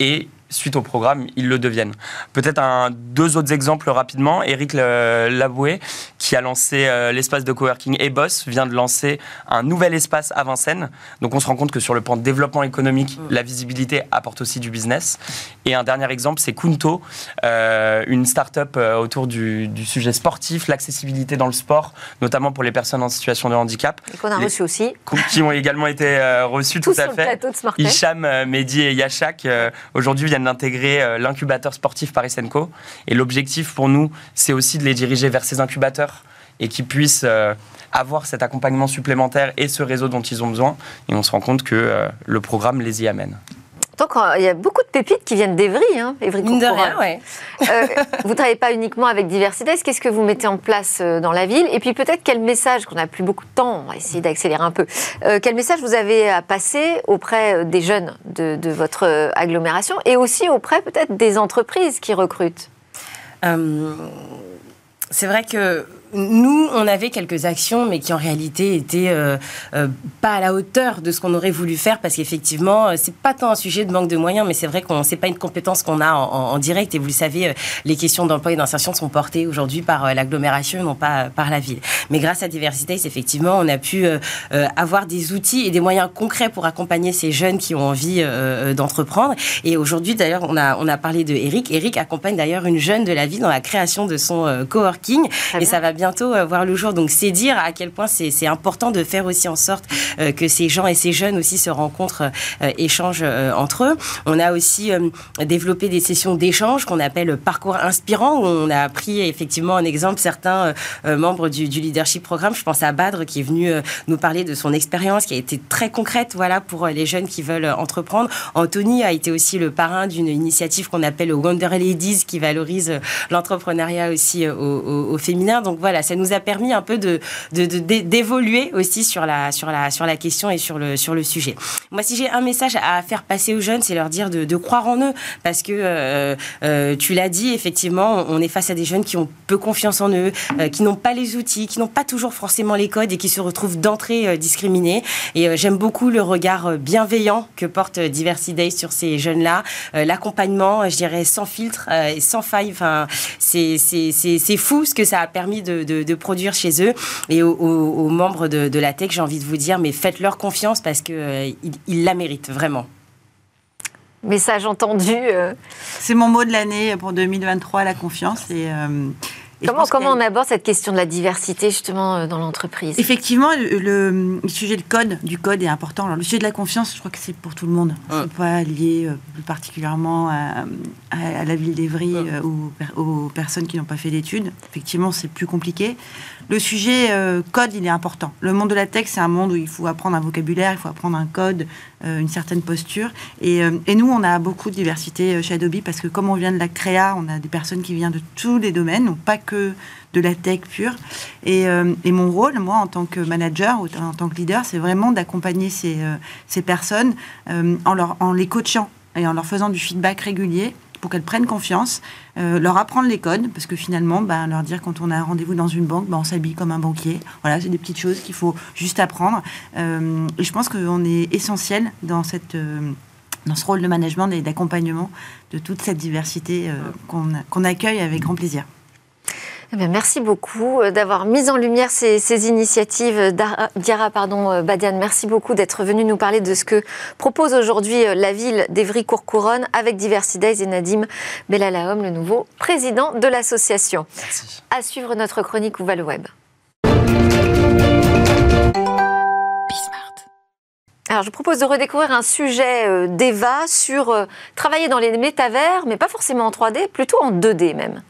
S3: et suite au programme, ils le deviennent. Peut-être deux autres exemples rapidement. Eric Laboué, qui a lancé euh, l'espace de coworking Eboss, vient de lancer un nouvel espace à Vincennes. Donc on se rend compte que sur le plan de développement économique, mm. la visibilité apporte aussi du business. Et un dernier exemple, c'est Kunto, euh, une start-up euh, autour du, sujet sportif, l'accessibilité dans le sport, notamment pour les personnes en situation de handicap.
S1: Et qu'on a reçu aussi. (laughs)
S3: Qui ont également été reçus tout à fait. Hicham, Mehdi et Yachak, aujourd'hui, d'intégrer euh, l'incubateur sportif Paris Senco. Et l'objectif pour nous, c'est aussi de les diriger vers ces incubateurs et qu'ils puissent euh, avoir cet accompagnement supplémentaire et ce réseau dont ils ont besoin. Et on se rend compte que euh, le programme les y amène.
S1: Donc, il y a beaucoup de pépites qui viennent d'Evry, hein, Evry
S4: Mine de rien, ouais.
S1: euh, vous ne travaillez pas uniquement avec Diversité. Qu'est-ce que vous mettez en place dans la ville? Et puis peut-être quel message, qu'on n'a plus beaucoup de temps, on va essayer d'accélérer un peu, euh, quel message vous avez à passer auprès des jeunes de, de votre agglomération et aussi auprès peut-être des entreprises qui recrutent?
S4: C'est vrai que nous, on avait quelques actions, mais qui en réalité étaient euh, euh, pas à la hauteur de ce qu'on aurait voulu faire, parce qu'effectivement, euh, c'est pas tant un sujet de manque de moyens, mais c'est vrai qu'on c'est pas une compétence qu'on a en, direct. Et vous le savez, les questions d'emploi et d'insertion sont portées aujourd'hui par l'agglomération, non pas par la ville. Mais grâce à Diversité, effectivement, on a pu avoir des outils et des moyens concrets pour accompagner ces jeunes qui ont envie d'entreprendre. Et aujourd'hui, d'ailleurs, on a on a parlé de Eric. Eric accompagne d'ailleurs une jeune de la ville dans la création de son coworking, et ça va bientôt euh, voir le jour. Donc c'est dire à quel point c'est important de faire aussi en sorte euh, que ces gens et ces jeunes aussi se rencontrent, euh, échangent entre eux. On a aussi développé des sessions d'échange qu'on appelle parcours inspirant, où on a pris effectivement en exemple certains membres du, leadership programme. Je pense à Badre qui est venu nous parler de son expérience qui a été très concrète voilà, pour les jeunes qui veulent entreprendre. Anthony a été aussi le parrain d'une initiative qu'on appelle Wonder Ladies qui valorise l'entrepreneuriat aussi au, au, féminin. Donc voilà, ça nous a permis un peu de, d'évoluer aussi sur la, sur, la, sur la question et sur le, sur le sujet. Moi, si j'ai un message à faire passer aux jeunes, c'est leur dire de, croire en eux. Parce que euh, euh, tu l'as dit, effectivement, on est face à des jeunes qui ont peu confiance en eux, euh, qui n'ont pas les outils, qui n'ont pas toujours forcément les codes et qui se retrouvent d'entrée discriminés. Et j'aime beaucoup le regard bienveillant que porte Diversity sur ces jeunes-là. L'accompagnement, je dirais, sans filtre et sans faille. Enfin, c'est, c'est, c'est fou ce que ça a permis de, de, produire chez eux. Et aux, membres de, la tech, j'ai envie de vous dire, mais faites-leur confiance parce qu'ils euh, ils la méritent vraiment.
S1: Message entendu. Euh.
S2: C'est mon mot de l'année pour 2023, la confiance. Et, euh,
S1: comment, comment on aborde cette question de la diversité justement dans l'entreprise?
S2: Effectivement, le, sujet du code, du code est important. Alors, le sujet de la confiance, je crois que c'est pour tout le monde. C'est pas lié plus particulièrement à, la ville d'Evry ou aux personnes qui n'ont pas fait d'études. Effectivement, c'est plus compliqué. Le sujet euh, code, il est important. Le monde de la tech, c'est un monde où il faut apprendre un vocabulaire, il faut apprendre un code, euh, une certaine posture. Euh, et, nous, on a beaucoup de diversité chez Adobe parce que comme on vient de la créa, on a des personnes qui viennent de tous les domaines, donc pas que de la tech pure. Et, mon rôle, moi, en tant que manager ou en tant que leader, c'est vraiment d'accompagner ces, personnes en les coachant et en leur faisant du feedback régulier pour qu'elles prennent confiance, euh, leur apprendre les codes, parce que finalement, ben, leur dire quand on a un rendez-vous dans une banque, ben, on s'habille comme un banquier. Voilà, c'est des petites choses qu'il faut juste apprendre. Euh, et je pense qu'on est essentiel dans cette euh, dans ce rôle de management et d'accompagnement de toute cette diversité qu'on accueille avec grand plaisir.
S1: Eh merci beaucoup euh, d'avoir mis en lumière ces, initiatives. Diara pardon, euh, Badiane, merci beaucoup d'être venu nous parler de ce que propose aujourd'hui euh, la ville d'Evry-Courcouronne avec Diversity Days et Nadim Bellalaom, le nouveau président de l'association. À suivre notre chronique Où va le web alors, je propose de redécouvrir un sujet d'Eva sur travailler dans les métavers, mais pas forcément en 3D, plutôt en 2D même.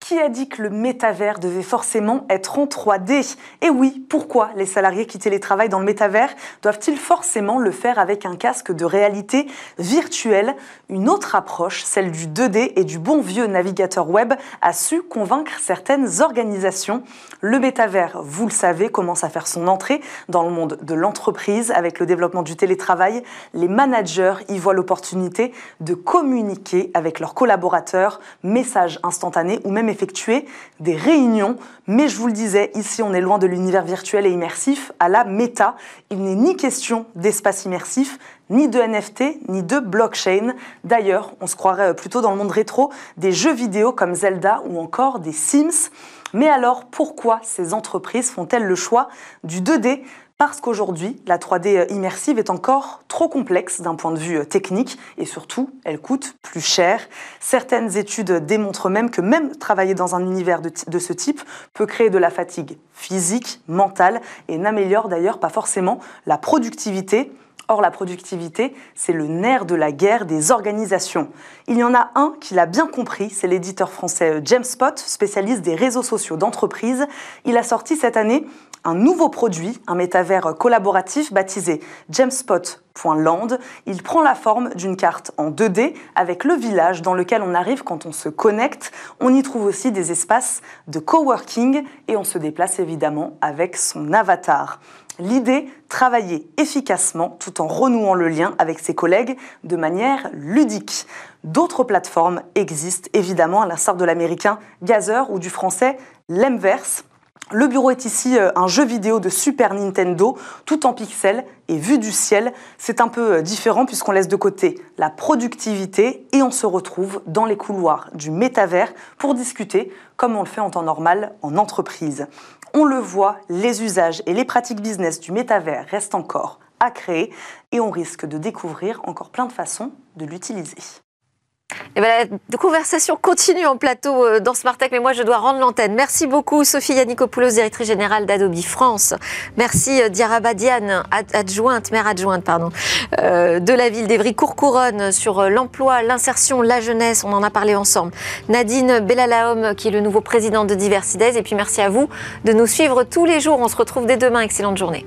S5: Qui a dit que le métavers devait forcément être en 3D Et oui, pourquoi les salariés qui télétravaillent dans le métavers doivent-ils forcément le faire avec un casque de réalité virtuelle? Une autre approche, celle du 2D et du bon vieux navigateur web, a su convaincre certaines organisations. Le métavers, vous le savez, commence à faire son entrée dans le monde de l'entreprise avec le développement du télétravail. Les managers y voient l'opportunité de communiquer avec leurs collaborateurs, messages instantanés ou même effectuer des réunions. Mais je vous le disais, ici on est loin de l'univers virtuel et immersif à la méta. Il n'est ni question d'espace immersif, ni de NFT, ni de blockchain. D'ailleurs, on se croirait plutôt dans le monde rétro des jeux vidéo comme Zelda ou encore des Sims. Mais alors, pourquoi ces entreprises font-elles le choix du 2D parce qu'aujourd'hui, la 3D immersive est encore trop complexe d'un point de vue technique et surtout, elle coûte plus cher. Certaines études démontrent même que même travailler dans un univers de, ce type peut créer de la fatigue physique, mentale et n'améliore d'ailleurs pas forcément la productivité Or, la productivité, c'est le nerf de la guerre des organisations. Il y en a un qui l'a bien compris, c'est l'éditeur français James Spot, spécialiste des réseaux sociaux d'entreprise. Il a sorti cette année un nouveau produit, un métavers collaboratif baptisé jamspot.land. Il prend la forme d'une carte en 2D avec le village dans lequel on arrive quand on se connecte. On y trouve aussi des espaces de coworking et on se déplace évidemment avec son avatar. L'idée, travailler efficacement tout en renouant le lien avec ses collègues de manière ludique. D'autres plateformes existent évidemment, à l'instar de l'américain Gazer ou du français Lemverse. Le bureau est ici euh, un jeu vidéo de Super Nintendo, tout en pixels et vu du ciel. C'est un peu euh, différent puisqu'on laisse de côté la productivité et on se retrouve dans les couloirs du métavers pour discuter comme on le fait en temps normal en entreprise. On le voit, les usages et les pratiques business du métavers restent encore à créer et on risque de découvrir encore plein de façons de l'utiliser.
S1: Et bien, la conversation continue en plateau euh, dans Smart Tech, mais moi je dois rendre l'antenne. Merci beaucoup Sophie Yannikopoulos, directrice générale d'Adobe France. Merci euh, Diara Badiane, adjointe, maire adjointe pardon, euh, de la ville d'Evry-Courcouronne sur l'emploi, l'insertion, la jeunesse, on en a parlé ensemble. Nadine Bellalaom qui est le nouveau président de Diversidays. Et puis merci à vous de nous suivre tous les jours. On se retrouve dès demain. Excellente journée.